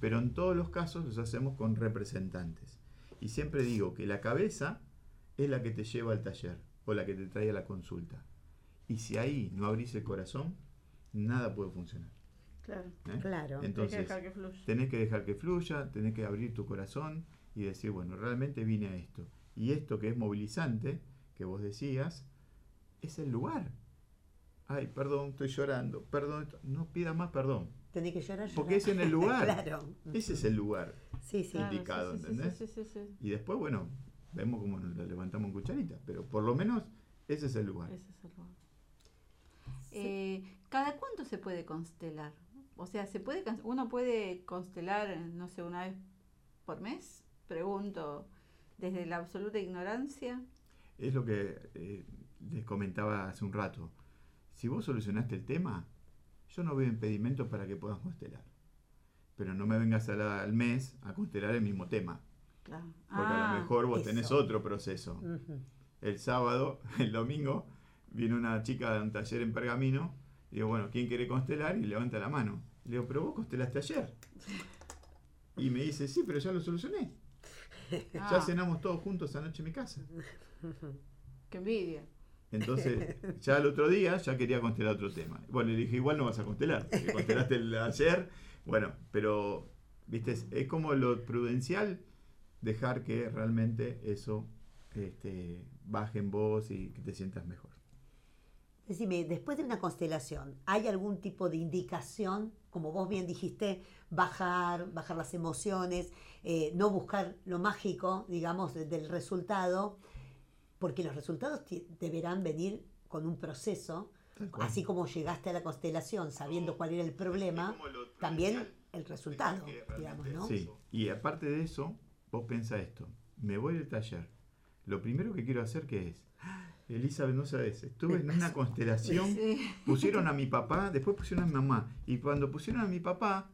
Pero en todos los casos los hacemos con representantes. Y siempre digo que la cabeza es la que te lleva al taller o la que te trae a la consulta. Y si ahí no abrís el corazón, nada puede funcionar. Claro. ¿eh? claro. Hay que Entonces, dejar que fluya. tenés que dejar que fluya, tenés que abrir tu corazón y decir, bueno, realmente vine a esto. Y esto que es movilizante, que vos decías, es el lugar. Ay, perdón, estoy llorando, perdón, no pida más perdón. Tenés que llorar, Porque llorar. es en el lugar. *laughs* claro. Ese es el lugar. Sí, sí. Claro, sí, indicado, ¿entendés? sí, sí, sí, sí. Y después, bueno, vemos cómo nos lo levantamos en cucharita, pero por lo menos ese es el lugar. Ese es el lugar. Eh, ¿Cada cuánto se puede constelar? O sea, ¿se puede, can- ¿uno puede constelar, no sé, una vez por mes? Pregunto, desde la absoluta ignorancia. Es lo que eh, les comentaba hace un rato. Si vos solucionaste el tema, yo no veo impedimento para que puedas constelar. Pero no me vengas a la- al mes a constelar el mismo tema. Claro. Porque a Ah, lo mejor vos tenés otro proceso. El sábado, *laughs* el domingo, viene una chica de un taller en Pergamino. Digo, bueno, ¿quién quiere constelar? Y levanta la mano. Le digo, pero vos constelaste ayer. Y me dice, sí, pero ya lo solucioné. *laughs* Ya ah, cenamos todos juntos anoche en mi casa. *laughs* qué envidia. Entonces, ya el otro día ya quería constelar otro tema. Bueno, le dije, igual no vas a constelar, porque constelaste el ayer. Bueno, pero, viste, es, es como lo prudencial dejar que realmente eso este, baje en vos y que te sientas mejor. Decime, después de una constelación, ¿hay algún tipo de indicación? Como vos bien dijiste, bajar, bajar las emociones, eh, no buscar lo mágico, digamos, de- del resultado, porque los resultados deberán venir con un proceso, así como llegaste a la constelación sabiendo cuál era el problema, también el resultado, digamos, ¿no? Sí, y aparte de eso, vos pensá esto, me voy del taller, lo primero que quiero hacer que es, Elizabeth, no sabes, estuve en una *laughs* constelación, pusieron a mi papá, después pusieron a mi mamá, y cuando pusieron a mi papá,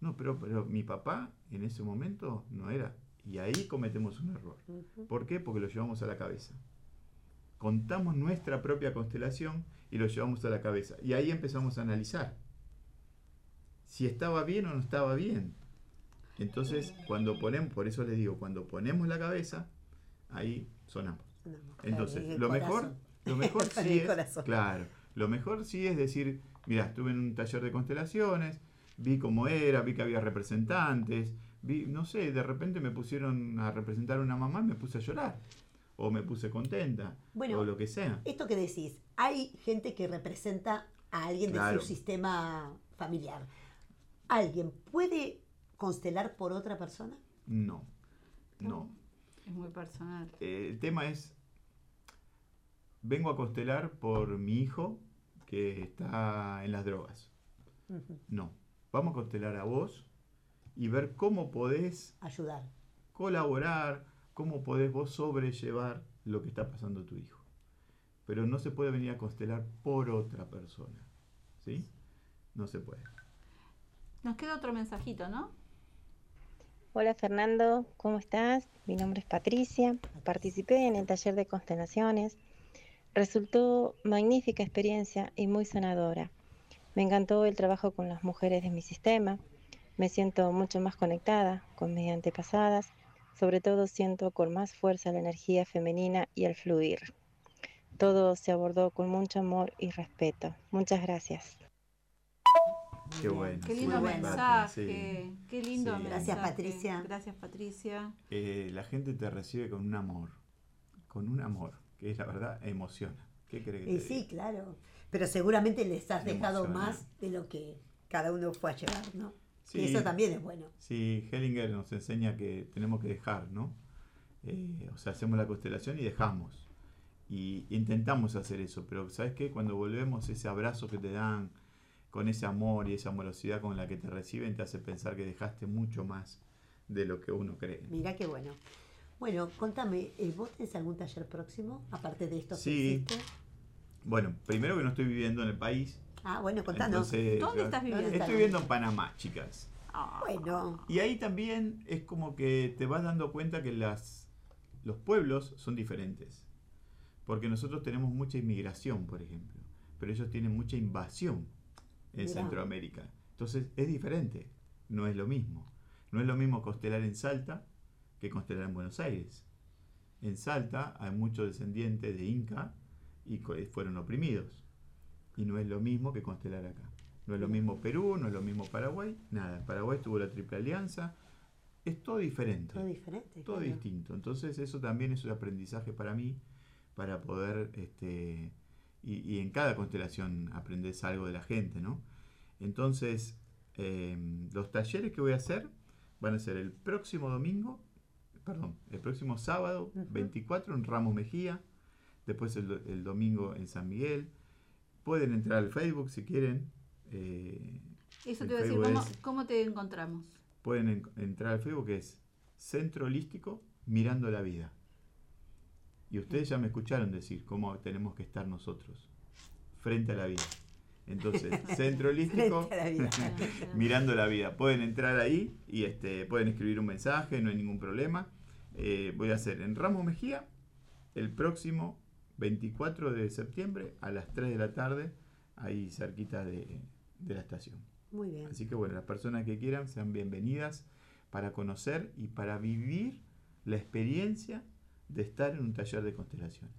no, pero, pero mi papá en ese momento no era, y ahí cometemos un error. ¿Por qué? Porque lo llevamos a la cabeza. Contamos nuestra propia constelación y lo llevamos a la cabeza. Y ahí empezamos a analizar si estaba bien o no estaba bien. Entonces, cuando ponemos, por eso les digo, cuando ponemos la cabeza, ahí sonamos. Entonces, lo mejor, lo mejor *laughs* sí es, claro, lo mejor sí es decir, mira, estuve en un taller de constelaciones, vi cómo era, vi que había representantes, vi, no sé, de repente me pusieron a representar a una mamá y me puse a llorar, o me puse contenta, Bueno, o lo que sea. Esto que decís, hay gente que representa a alguien de su sistema familiar. ¿Alguien puede constelar por otra persona? No, no. Es muy personal. Eh, el tema es, vengo a constelar por mi hijo que está en las drogas. No, vamos a constelar a vos y ver cómo podés Ayudar. colaborar, cómo podés vos sobrellevar lo que está pasando tu hijo. Pero no se puede venir a constelar por otra persona. ¿Sí? No se puede. Nos queda otro mensajito, ¿no? Hola Fernando, ¿cómo estás? Mi nombre es Patricia. Participé en el taller de constelaciones. Resultó magnífica experiencia y muy sanadora. Me encantó el trabajo con las mujeres de mi sistema. Me siento mucho más conectada con mis antepasadas. Sobre todo siento con más fuerza la energía femenina y el fluir. Todo se abordó con mucho amor y respeto. Muchas gracias. Qué bueno. Qué lindo bueno. mensaje. Sí. Qué lindo Sí. mensaje. Gracias, Patricia. Gracias, Patricia. Eh, la gente te recibe con un amor. Con un amor. Que es la verdad, emociona. ¿Qué crees que Y te sí, diga? claro. Pero seguramente les has dejado más de lo que cada uno fue a llevar, ¿no? Sí. Y eso también es bueno. Sí, Hellinger nos enseña que tenemos que dejar, ¿no? Eh, o sea, hacemos la constelación y dejamos. Y intentamos hacer eso, pero ¿sabes qué? Cuando volvemos, ese abrazo que te dan, con ese amor y esa amorosidad con la que te reciben, te hace pensar que dejaste mucho más de lo que uno cree. Mira qué bueno. Bueno, contame, eh, ¿vos tenés algún taller próximo? Aparte de esto que Sí. hiciste. Bueno, primero que no estoy viviendo en el país. Ah, bueno, contanos. Entonces, ¿Dónde estás viviendo? Estoy viviendo en Panamá, chicas. Ah, Bueno, Y ahí también es como que te vas dando cuenta que las, los pueblos son diferentes. Porque nosotros tenemos mucha inmigración, por ejemplo. Pero ellos tienen mucha invasión en Mirá. Centroamérica. Entonces es diferente. No es lo mismo. No es lo mismo constelar en Salta que constelar en Buenos Aires. En Salta hay muchos descendientes de Inca y co- fueron oprimidos. Y no es lo mismo que constelar acá. No es lo mismo Perú, no es lo mismo Paraguay, nada. Paraguay tuvo la Triple Alianza. Es todo diferente, todo diferente. todo claro. distinto. Entonces eso también es un aprendizaje para mí, para poder, este, y, y en cada constelación aprendes algo de la gente, ¿no? Entonces, eh, los talleres que voy a hacer van a ser el próximo domingo, perdón, el próximo sábado Ujú. 24 en Ramos Mejía, después el, do- el domingo en San Miguel. Pueden entrar al Facebook si quieren. eh, Eso te iba a decir, ¿cómo, es- cómo te encontramos? pueden en- entrar al Facebook que es Centro Holístico Mirando la Vida. Y ustedes ya me escucharon decir cómo tenemos que estar nosotros frente a la vida. Entonces, *laughs* Centro Holístico la. *laughs* Mirando la Vida. Pueden entrar ahí y este, pueden escribir un mensaje, no hay ningún problema. Eh, voy a hacer en Ramos Mejía el próximo 24 de septiembre a las 3 de la tarde, ahí cerquita de, de la estación. Muy bien. Así que bueno, las personas que quieran sean bienvenidas para conocer y para vivir la experiencia de estar en un taller de constelaciones.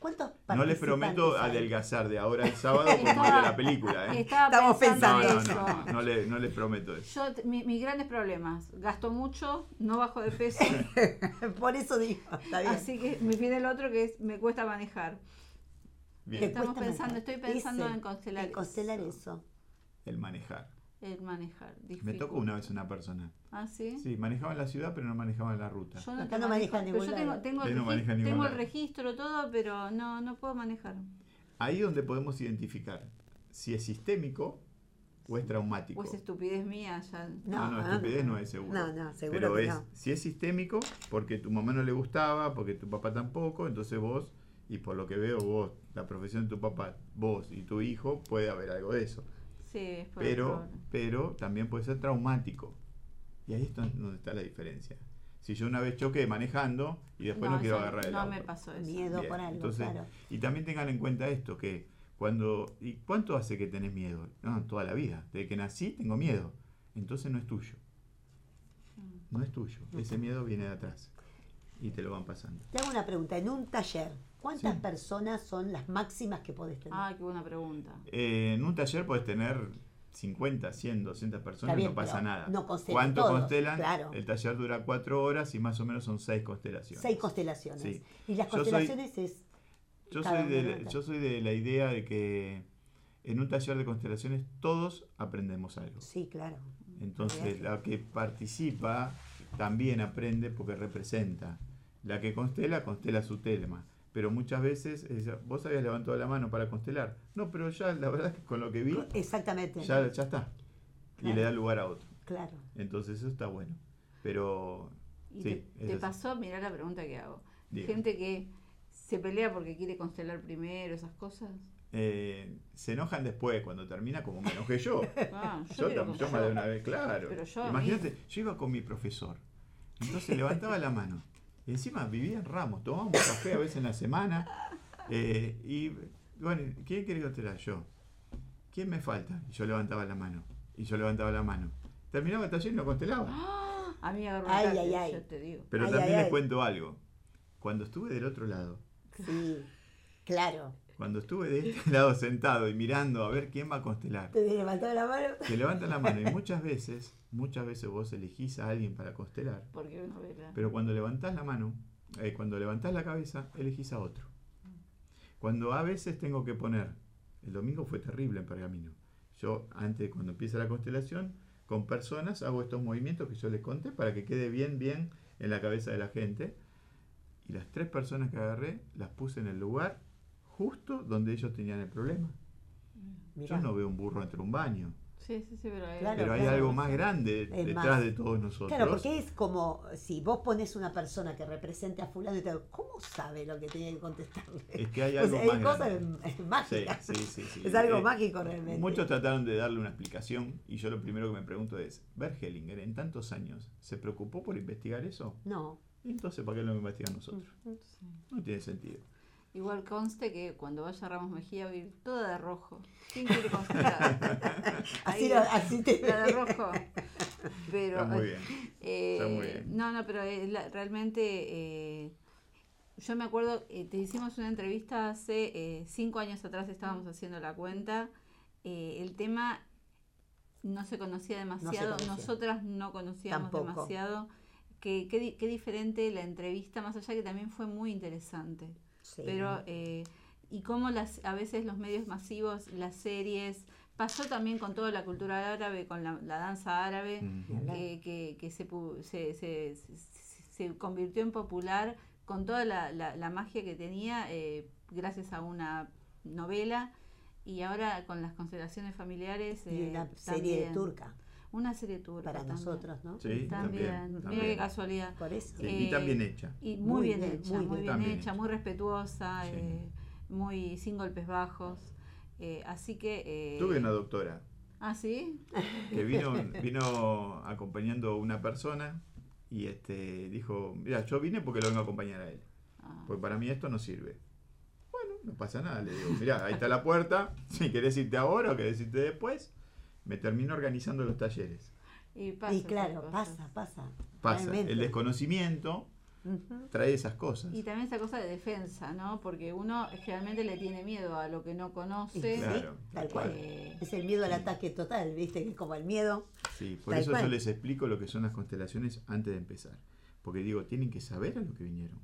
¿Cuántos No les prometo hay? adelgazar de ahora al sábado como el de la película. ¿eh? Estamos pensando No, no, eso. no, no, le- no les prometo eso. Yo, mi- mis grandes problemas, gasto mucho, no bajo de peso, *laughs* Por eso digo, está bien. así que me viene el otro que es, me cuesta manejar. Bien, Estamos pensando, manejar. estoy pensando Ese, en constelar en constelar eso. eso. el manejar. El manejar. Me tocó una vez una persona. ¿Ah, sí? Sí, manejaba en la ciudad, pero no manejaba en la ruta. Yo Acá no maneja en manejo, pero ningún yo tengo, tengo, el, no regi- maneja en ningún tengo el registro, todo, pero no, no puedo manejar. Ahí donde podemos identificar si es sistémico o es traumático. Pues estupidez mía ya. No, no, estupidez no es seguro. No, no, seguro Pero que es, no. si es sistémico, porque tu mamá no le gustaba, porque tu papá tampoco, entonces vos, y por lo que veo vos, la profesión de tu papá, vos y tu hijo, puede haber algo de eso. Sí, es por el Pero, pero también puede ser traumático. Y ahí es donde está la diferencia. Si yo una vez choqué manejando y después no, quiero agarrar el No auto. me pasó eso. Miedo Bien, por algo, entonces, claro. Y también tengan en cuenta esto, que cuando... ¿Y cuánto hace que tenés miedo? No, toda la vida. Desde que nací tengo miedo. Entonces no es tuyo. No es tuyo. Ese miedo viene de atrás. Y te lo van pasando. Te hago una pregunta. En un taller, ¿cuántas Sí. personas son las máximas que podés tener? Ah, qué buena pregunta. Eh, en un taller puedes tener 50, 100, 200 personas, bien, no pasa nada. no constelan ¿Cuánto todos, constelan? claro. El taller dura 4 horas y más o menos son 6 constelaciones. Seis constelaciones. Sí. Y las Yo soy- constelaciones es. Yo soy, de, la- yo soy de la idea de que en un taller de constelaciones todos aprendemos algo. Sí, claro. Entonces, la que participa también aprende porque representa. La que constela, constela su tema. Pero muchas veces, es, vos habías levantado la mano para constelar. No, pero ya la verdad es que con lo que vi, Exactamente. ya, ya está. Y Claro. le da lugar a otro. Claro. Entonces, eso está bueno. Pero, ¿Y sí, te, te pasó? Mirá la pregunta que hago. Diga. Gente que se pelea porque quiere constelar primero, esas cosas. Eh, se enojan después, cuando termina, como me enojé yo. *laughs* Ah, yo Yo, tam- yo más de una vez, claro. Pero yo a Imagínate, yo iba con mi profesor. Entonces levantaba la mano. Y encima vivía en Ramos, tomábamos café a veces en la semana. eh, y bueno, ¿quién quiere constelar? Yo. ¿Quién me falta? Y yo levantaba la mano. Y yo levantaba la mano. Terminaba el taller y no constelaba. A mí me agarró Ay, ay, ay. yo te digo. Pero Ay, también ay, les ay. cuento algo. Cuando estuve del otro lado, Sí. Claro. Cuando estuve de este *laughs* lado sentado y mirando a ver quién va a constelar, Te levantó la mano. te levantan la mano y *laughs* muchas veces, muchas veces vos elegís a alguien para constelar. Porque uno ve la- Pero cuando levantás la mano, eh, cuando levantás la cabeza, elegís a otro. Cuando a veces tengo que poner, el domingo fue terrible en Pergamino. Yo, antes, cuando empieza la constelación, con personas hago estos movimientos que yo les conté para que quede bien, bien en la cabeza de la gente. Y las tres personas que agarré, las puse en el lugar justo donde ellos tenían el problema. Mirá. Yo no veo un burro entre un baño, Sí, sí, sí, pero hay, Claro, pero hay claro. algo más grande Es detrás más. de todos nosotros. Claro, porque es como si vos pones una persona que represente a fulano y te digo, ¿cómo sabe lo que tenía que contestarle? Es que hay *laughs* O algo sea, más hay cosas grande. Sí, mágicas. sí, sí, sí. Es algo Eh, mágico realmente. Muchos trataron de darle una explicación y yo lo primero que me pregunto es, ¿Bert Hellinger en tantos años se preocupó por investigar eso? No. Entonces, ¿para qué lo investigan nosotros? Sí. No tiene sentido. Igual conste que cuando vaya a Ramos Mejía voy a ir toda de rojo. ¿Quién quiere constelar? *laughs* Así, Ahí, lo- así te la de rojo. Pero, Está muy bien. eh, Está muy bien. No, no, pero la- realmente eh, yo me acuerdo, eh, te hicimos una entrevista hace eh, cinco años atrás, estábamos haciendo la cuenta. eh, el tema no se conocía demasiado, conocía. nosotras no conocíamos Tampoco. demasiado. Qué, qué, di- qué diferente la entrevista, más allá que también fue muy interesante Sí. pero eh, y cómo las a veces los medios masivos las series pasó también con toda la cultura árabe con la, la danza árabe Mm. que, que- que se, pu- se, se- se- convirtió en popular con toda la, la- la magia que tenía eh, gracias a una novela y ahora con las constelaciones familiares. Y eh, una serie también. turca Una serie turca. para también. nosotros, ¿no? Sí, También. también. Mira qué casualidad. Por eso. Sí, y Eh, también hecha. Y muy, Muy bien, bien, hecha, muy bien, hecha, hecha. muy respetuosa, Sí. eh, muy sin golpes bajos. eh, así que. eh, Tuve una doctora Ah, sí. que vino, vino acompañando una persona y este dijo, mira, yo vine porque lo vengo a acompañar a él. Ah, Porque para mí esto no sirve. Bueno, no pasa nada. Le digo, mirá, ahí está la puerta. Si querés irte ahora o querés irte después, me termino organizando los talleres. y, pasa Y claro, pasa, pasa. Pasa. realmente. El desconocimiento trae esas cosas. Y también esa cosa de defensa, ¿no? Porque uno generalmente le tiene miedo a lo que no conoce. Claro, tal tal cual. Eh, Es el miedo al ataque total, ¿viste? Que es como el miedo. Sí, por Tal eso cual. yo les explico lo que son las constelaciones antes de empezar. Porque digo, tienen que saber a lo que vinieron.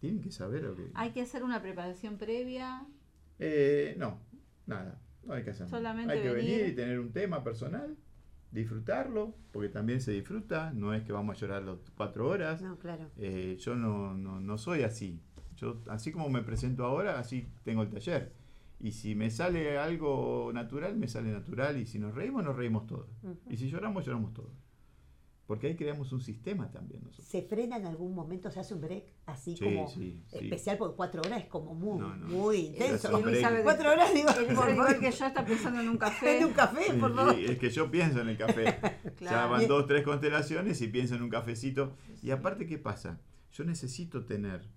Tienen que saber a lo que hay que hacer una preparación previa. Eh, no, nada. No hay que hacer. Solamente Hay que venir venir. y tener un tema personal, disfrutarlo, porque también se disfruta. No es que vamos a llorar las cuatro horas. No, claro. Eh, yo no, no, no soy así. Yo, así como me presento ahora, así tengo el taller. Y si me sale algo natural, me sale natural. Y si nos reímos, nos reímos todos. Y si lloramos, lloramos todos. Porque ahí creamos un sistema también nosotros. ¿Se frena en algún momento? ¿Se hace un break así Sí, como sí, sí. especial? Porque cuatro horas es como muy, No, no. muy intenso. Cuatro horas, digo, igual que yo está pensando en un café. *laughs* En un café, Sí, por favor. sí, es que yo pienso en el café. *laughs* Ya Claro. van dos, tres constelaciones y pienso en un cafecito. Y aparte, ¿qué pasa? Yo necesito tener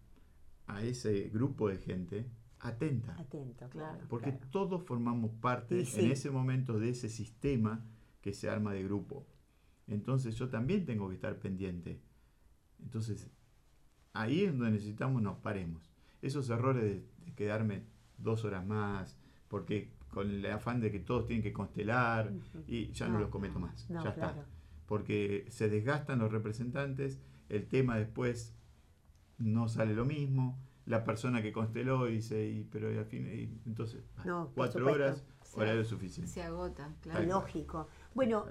a ese grupo de gente atenta. Atento, claro. Porque claro. todos formamos parte en ese momento de ese sistema que se arma de grupo. Entonces yo también tengo que estar pendiente. Entonces, ahí es donde necesitamos nos paremos. Esos errores de, de quedarme dos horas más, porque con el afán de que todos tienen que constelar, y ya no, No, los cometo más. No, ya claro. está. Porque se desgastan los representantes, el tema después no sale lo mismo, la persona que consteló dice, y, pero al fin, y entonces, ah, cuatro supuesto. horas, horario suficiente. Se agota, claro. Lógico. Bueno,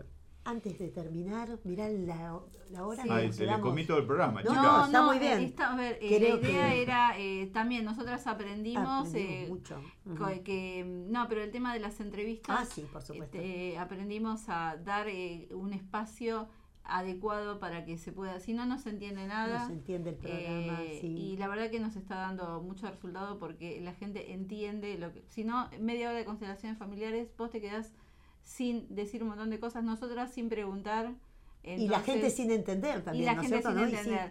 antes de terminar, mirá la, la hora Sí. Ay, se le comí todo el programa, No, chicas. No, está no, muy eh, bien. está- a ver, eh, la idea que- era eh, también, nosotras aprendimos, Aprendimos eh, mucho. que, no, pero el tema de las entrevistas, Ah, sí, por supuesto. este, aprendimos a dar eh, un espacio adecuado para que se pueda, si no, no se entiende nada. no se entiende el programa, Eh, sí. Y la verdad que nos está dando mucho resultado porque la gente entiende lo que. Si no, media hora de constelaciones familiares, vos te quedás sin decir un montón de cosas, nosotras sin preguntar. y la gente sin entender también, la ¿no es gente cierto? sin ¿no? Y entender.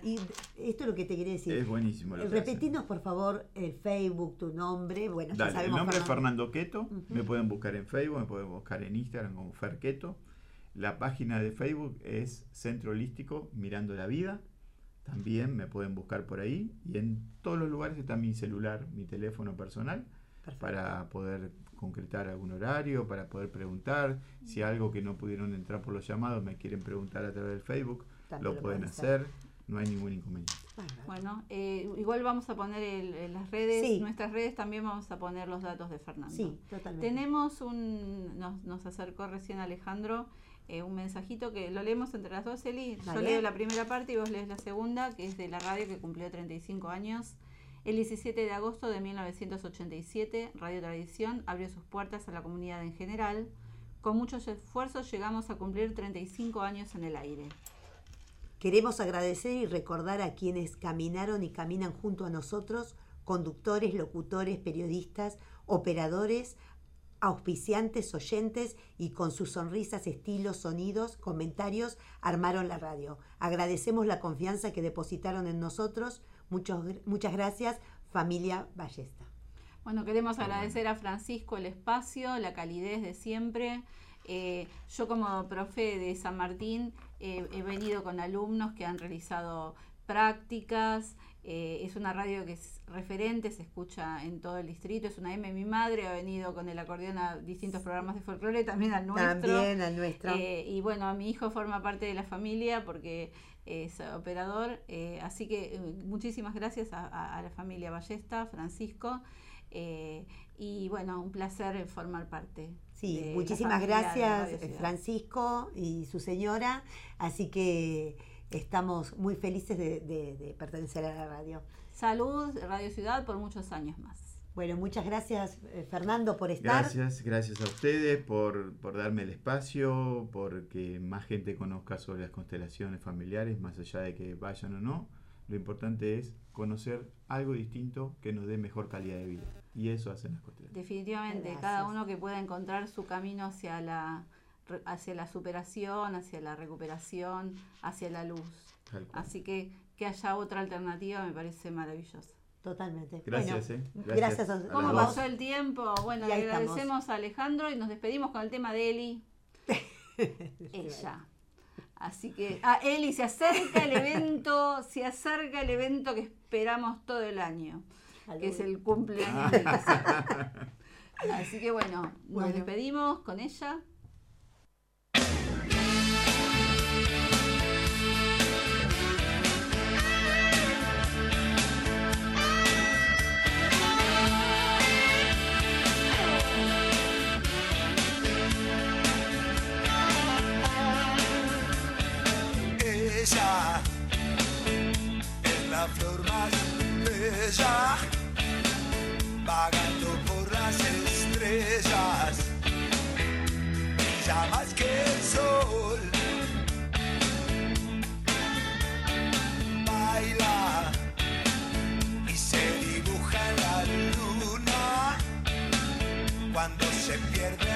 y esto es lo que te quería decir. Es buenísimo lo. Repetinos, por favor, el Facebook, tu nombre. Bueno, ya Dale, el sabemos. nombre es Fernando. Fernando Queto. Ujú. Me pueden buscar en Facebook, me pueden buscar en Instagram como Fer Queto. La página de Facebook es Centro Holístico Mirando la Vida. También me pueden buscar por ahí. Y en todos los lugares está mi celular, mi teléfono personal, Perfecto. para poder concretar algún horario, para poder preguntar. Si algo que no pudieron entrar por los llamados me quieren preguntar a través del Facebook, También lo pueden hacer. No hay ningún inconveniente. Bueno, eh, igual vamos a poner el- en las redes, Sí. nuestras redes también vamos a poner los datos de Fernando. Sí, totalmente. Tenemos un, nos, nos acercó recién Alejandro eh, un mensajito que lo leemos entre las dos, Eli. Yo leo la primera parte y vos lees la segunda, que es de la radio que cumplió 35 años. El 17 de agosto de 1987, Radio Tradición abrió sus puertas a la comunidad en general. Con muchos esfuerzos llegamos a cumplir 35 años en el aire. Queremos agradecer y recordar a quienes caminaron y caminan junto a nosotros, conductores, locutores, periodistas, operadores, auspiciantes, oyentes y con sus sonrisas, estilos, sonidos, comentarios armaron la radio. Agradecemos la confianza que depositaron en nosotros. Muchos, muchas gracias, familia Ballesta. Bueno, queremos agradecer a Francisco el espacio, la calidez de siempre. Eh, yo como profe de San Martín eh, he venido con alumnos que han realizado prácticas. Eh, es una radio que es referente, se escucha en todo el distrito. Es una M. Mi madre ha venido con el acordeón a distintos programas de folclore, también al nuestro. También al nuestro. Eh, y bueno, mi hijo forma parte de la familia porque es operador. eh, así que muchísimas gracias a, a- a la familia Ballesta, Francisco. eh, y bueno, un placer formar parte. Sí, muchísimas gracias. Francisco y su señora. Así que estamos muy felices de, de- de pertenecer a la radio. Salud, Radio Ciudad, por muchos años más. Bueno, muchas gracias, eh, Fernando, por estar. Gracias, gracias a ustedes por, por darme el espacio, por que más gente conozca sobre las constelaciones familiares, más allá de que vayan o no. Lo importante es conocer algo distinto que nos dé mejor calidad de vida. Y eso hacen las constelaciones. Definitivamente, Gracias. cada uno que pueda encontrar su camino hacia la, hacia la superación, hacia la recuperación, hacia la luz. Así que que haya otra alternativa me parece maravilloso. Totalmente. Gracias, Bueno, eh. Gracias, a, a ¿Cómo pasó el tiempo? Bueno, Y le estamos. agradecemos a Alejandro y nos despedimos con el tema de Eli. *laughs* Ella. Así que, ah, Eli, se acerca el evento, se acerca el evento que esperamos todo el año, que es el cumpleaños de. *laughs* Así que bueno, nos despedimos con. Ella flor más bella, vagando por las estrellas, brilla más que el sol. Baila y se dibuja la luna cuando se pierde